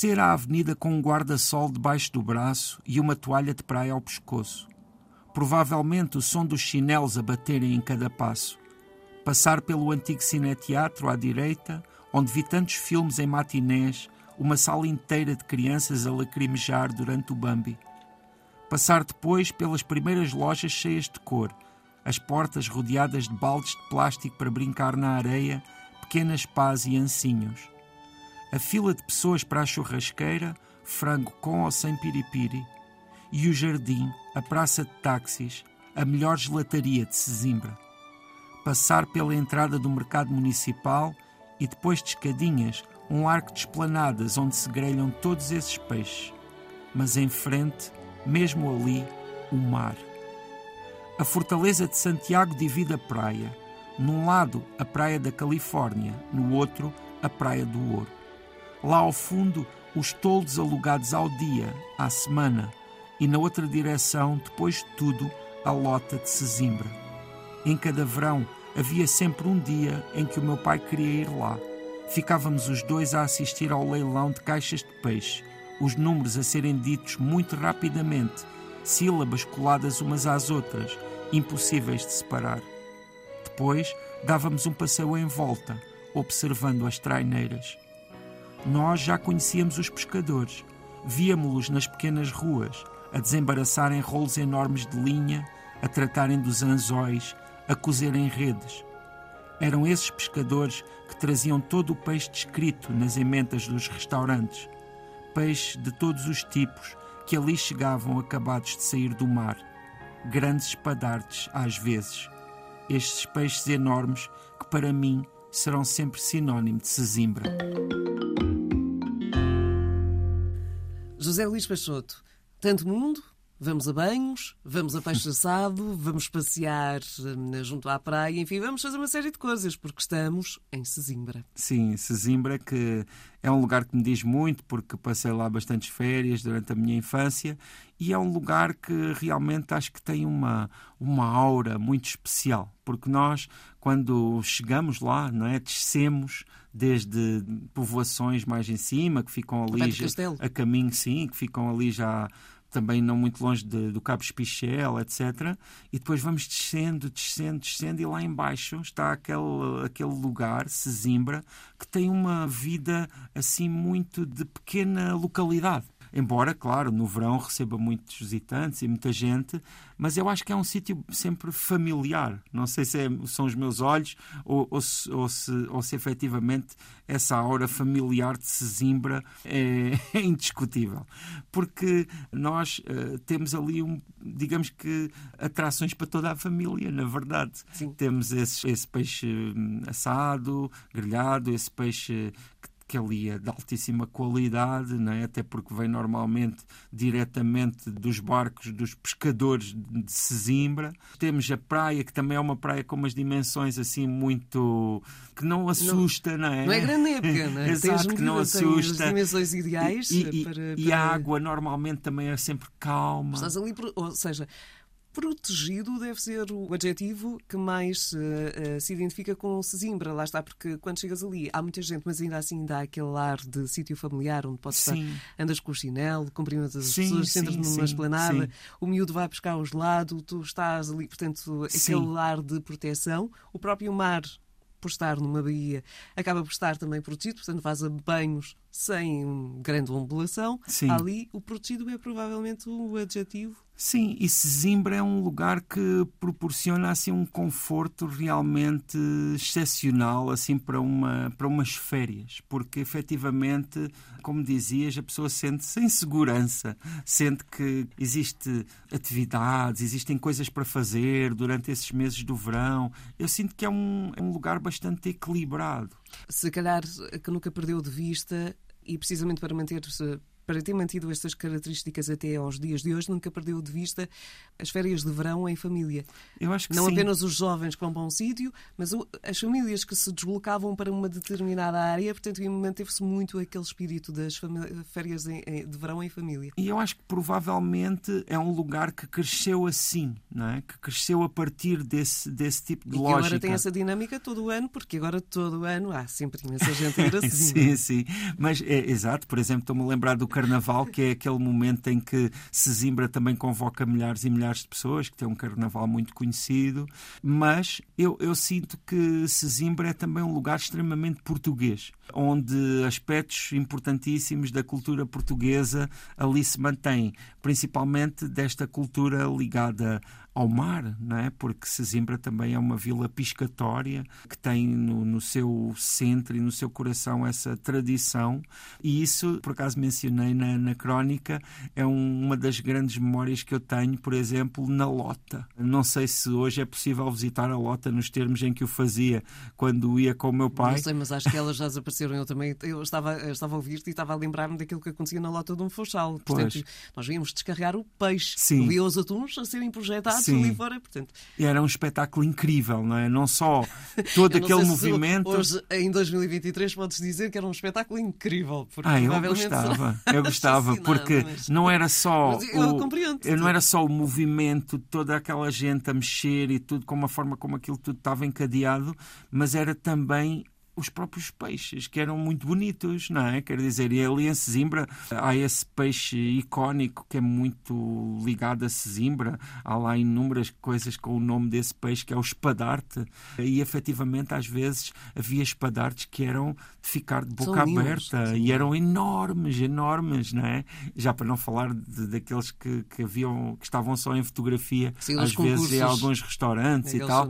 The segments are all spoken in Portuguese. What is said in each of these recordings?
Descer a avenida com um guarda-sol debaixo do braço e uma toalha de praia ao pescoço. Provavelmente o som dos chinelos a baterem em cada passo. Passar pelo antigo cineteatro à direita, onde vi tantos filmes em matinés, uma sala inteira de crianças a lacrimejar durante o Bambi. Passar depois pelas primeiras lojas cheias de cor, as portas rodeadas de baldes de plástico para brincar na areia, pequenas pás e ancinhos. A fila de pessoas para a churrasqueira, frango com ou sem piripiri, e o jardim, a praça de táxis, a melhor gelataria de Sesimbra. Passar pela entrada do mercado municipal e depois de escadinhas, um arco de esplanadas onde se grelham todos esses peixes. Mas em frente, mesmo ali, o mar. A fortaleza de Santiago divide a praia. Num lado, a praia da Califórnia, no outro, a praia do Ouro. Lá ao fundo, os toldos alugados ao dia, à semana, e na outra direção, depois de tudo, a lota de Sesimbra. Em cada verão, havia sempre um dia em que o meu pai queria ir lá. Ficávamos os dois a assistir ao leilão de caixas de peixe, os números a serem ditos muito rapidamente, sílabas coladas umas às outras, impossíveis de separar. Depois dávamos um passeio em volta, observando as traineiras. Nós já conhecíamos os pescadores, víamos-los nas pequenas ruas, a desembaraçarem rolos enormes de linha, a tratarem dos anzóis, a cozerem redes. Eram esses pescadores que traziam todo o peixe descrito nas emendas dos restaurantes peixes de todos os tipos que ali chegavam acabados de sair do mar. Grandes espadartes, às vezes. Estes peixes enormes que para mim serão sempre sinónimo de Sesimbra. José Luís Peixoto, tanto mundo, Vamos a banhos, vamos a peixe assado, vamos passear hum, junto à praia, enfim, vamos fazer uma série de coisas, porque estamos em Sesimbra. Sim, Sesimbra, que é um lugar que me diz muito, porque passei lá bastantes férias durante a minha infância, e é um lugar que realmente acho que tem uma, uma aura muito especial, porque nós, quando chegamos lá, não é, descemos desde povoações mais em cima, que ficam ali já, a caminho, sim, que ficam ali já também não muito longe de, do Cabo Espichel, etc. E depois vamos descendo, descendo, descendo, e lá embaixo está aquele, aquele lugar, Sesimbra, que tem uma vida assim muito de pequena localidade. Embora, claro, no verão receba muitos visitantes e muita gente, mas eu acho que é um sítio sempre familiar. Não sei se é, são os meus olhos ou, ou, se, ou, se, ou se efetivamente essa aura familiar de Sesimbra é, é indiscutível. Porque nós uh, temos ali, um, digamos que, atrações para toda a família, na verdade. Sim. Temos esse, esse peixe hum, assado, grelhado, esse peixe que que ali é de altíssima qualidade, não é? até porque vem normalmente diretamente dos barcos dos pescadores de Sesimbra. Temos a praia, que também é uma praia com umas dimensões assim muito. que não assusta, não, não é? Não é grande época, não é? Exato, que não assusta. As dimensões ideais e, e, para, para... e a água normalmente também é sempre calma. Estás ali, ou seja, Protegido deve ser o adjetivo que mais uh, uh, se identifica com Sesimbra. Lá está, porque quando chegas ali há muita gente, mas ainda assim dá aquele ar de sítio familiar onde podes sim. estar, andas com o chinelo, cumprimentas as sim, pessoas, sentas numa esplanada, o miúdo vai buscar o gelado, tu estás ali, portanto, aquele ar de proteção. O próprio mar por estar numa baía, acaba por estar também protegido, portanto faz banhos sem grande ondulação. Ali o protegido é provavelmente o adjetivo Sim, e Sesimbra é um lugar que proporciona assim um conforto realmente excepcional assim para uma para umas férias, porque efetivamente, como dizias, a pessoa sente-se em segurança, sente que existe atividades, existem coisas para fazer durante esses meses do verão. Eu sinto que é um, é um lugar bastante equilibrado. Se calhar que nunca perdeu de vista e precisamente para manter-se para ter mantido estas características até aos dias de hoje, nunca perdeu de vista as férias de verão em família. Eu acho que Não sim. apenas os jovens que vão para um sítio, mas as famílias que se deslocavam para uma determinada área, portanto, manteve-se muito aquele espírito das férias de verão em família. E eu acho que provavelmente é um lugar que cresceu assim, não é? Que cresceu a partir desse, desse tipo de E que lógica. agora tem essa dinâmica todo o ano, porque agora todo o ano há sempre imensa gente a ir a sim, sim. Mas é exato, por exemplo, estou-me a lembrar do Carnaval, que é aquele momento em que Sesimbra também convoca milhares e milhares de pessoas, que tem um carnaval muito conhecido. Mas eu, eu sinto que Sesimbra é também um lugar extremamente português, onde aspectos importantíssimos da cultura portuguesa ali se mantêm, principalmente desta cultura ligada ao mar, não é? Porque Sesimbra também é uma vila piscatória que tem no, no seu centro e no seu coração essa tradição e isso, por acaso mencionei na, na crónica, é um- uma das grandes memórias que eu tenho, por exemplo, na Lota. Não sei se hoje é possível visitar a Lota nos termos em que o fazia quando ia com o meu pai. Não sei, mas acho que elas já desapareceram. Eu também eu estava, eu estava a ouvir-te e estava a lembrar-me daquilo que acontecia na lota de um Funchal. Portanto, Pois. nós víamos descarregar o peixe. Sim. Via os atuns a serem projetados Sim. ali fora. Portanto, E era um espetáculo incrível, não é? Não só todo eu não aquele movimento. Hoje, em 2023, podes dizer que era um espetáculo incrível. Porque Ah, eu gostava, eu gostava, porque mas- não era só eu o, compreendo-te. não era só o movimento, toda aquela gente a mexer e tudo, com a forma como aquilo tudo estava encadeado, mas era também os próprios peixes, que eram muito bonitos, não é? Quer dizer, e ali em Sesimbra há esse peixe icónico que é muito ligado a Sesimbra. Há lá inúmeras coisas com o nome desse peixe, que é o espadarte. E efetivamente, às vezes, havia espadartes que eram de ficar de boca São lindos, aberta são e eram enormes, enormes, não é? Já para não falar de- daqueles que, que haviam, que estavam só em fotografia, Sim, às vezes em alguns restaurantes e tal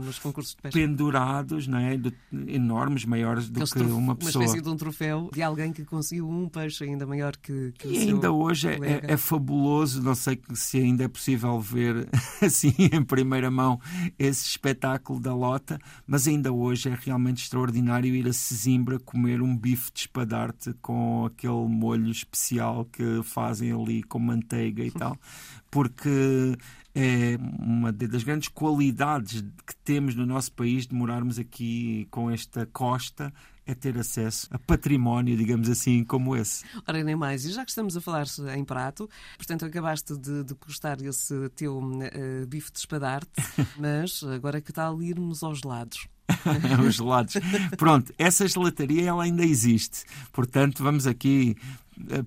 pendurados, não é? De- enormes, maiores do Aqueles que uma pessoa. espécie de um troféu de alguém que conseguiu um peixe ainda maior que, que o E seu ainda hoje é, é- é fabuloso, não sei se ainda é possível ver assim em primeira mão esse espetáculo da Lota, mas ainda hoje é realmente extraordinário ir a Sesimbra comer um bife de espadarte com aquele molho especial que fazem ali com manteiga e tal, porque é uma das grandes qualidades que temos no nosso país de morarmos aqui com esta costa é ter acesso a património, digamos assim, como esse. Ora, nem mais. E já que estamos a falar em prato, portanto, acabaste de degustar esse teu eh, bife de espadarte, mas agora que tal irmos aos lados? os gelados. Pronto, essa gelataria ela ainda existe. Portanto, vamos aqui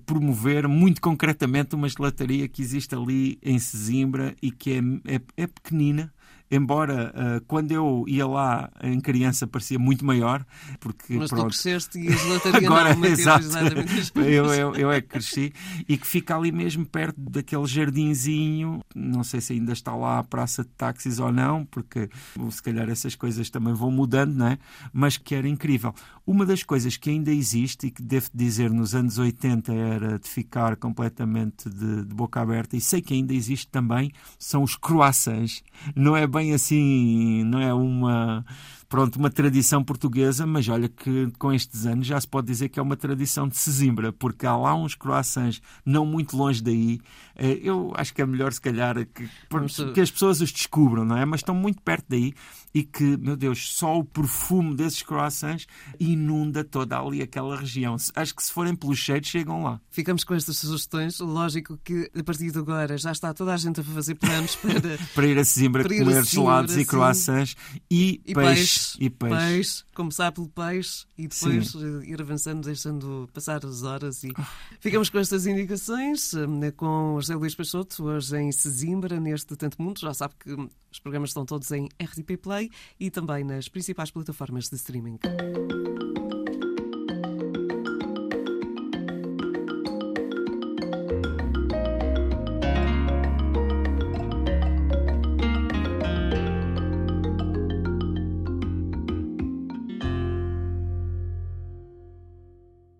promover muito concretamente uma gelataria que existe ali em Sesimbra e que é, é, é pequenina. Embora eh, quando eu ia lá em criança parecia muito maior, porque Mas tu pronto, cresceste e a Agora, não exato. eu, eu, eu é que cresci e que fica ali mesmo perto daquele jardinzinho. Não sei se ainda está lá a praça de táxis ou não, porque se calhar essas coisas também vão mudando, não é? Mas que era incrível. Uma das coisas que ainda existe e que devo dizer nos anos 80 era de ficar completamente de, de boca aberta, e sei que ainda existe também, são os croissants. Não é bem assim, não é uma pronto, uma tradição portuguesa, mas olha que com estes anos já se pode dizer que é uma tradição de Sesimbra, porque há lá uns croissants não muito longe daí. Eh, Eu acho que é melhor, se calhar, que, Vamos- que as pessoas os descubram, não é? Mas estão muito perto daí e que, meu Deus, só o perfume desses croissants inunda toda ali aquela região. Acho que se forem pelos cheiros, chegam lá. Ficamos com estas sugestões. Lógico que a partir de agora já está toda a gente a fazer planos para. Para ir a Sesimbra Para a comer Sesimbra, gelados e croissants e, E peixe. peixe, E peixe. peixe, começar pelo peixe e depois eh, ir avançando, deixando passar as horas. E ficamos com estas indicações, eh, com José Luís Peixoto, hoje em Sesimbra, neste Tanto Mundo. Já sabe que os programas estão todos em RTP Play e também nas principais plataformas de streaming.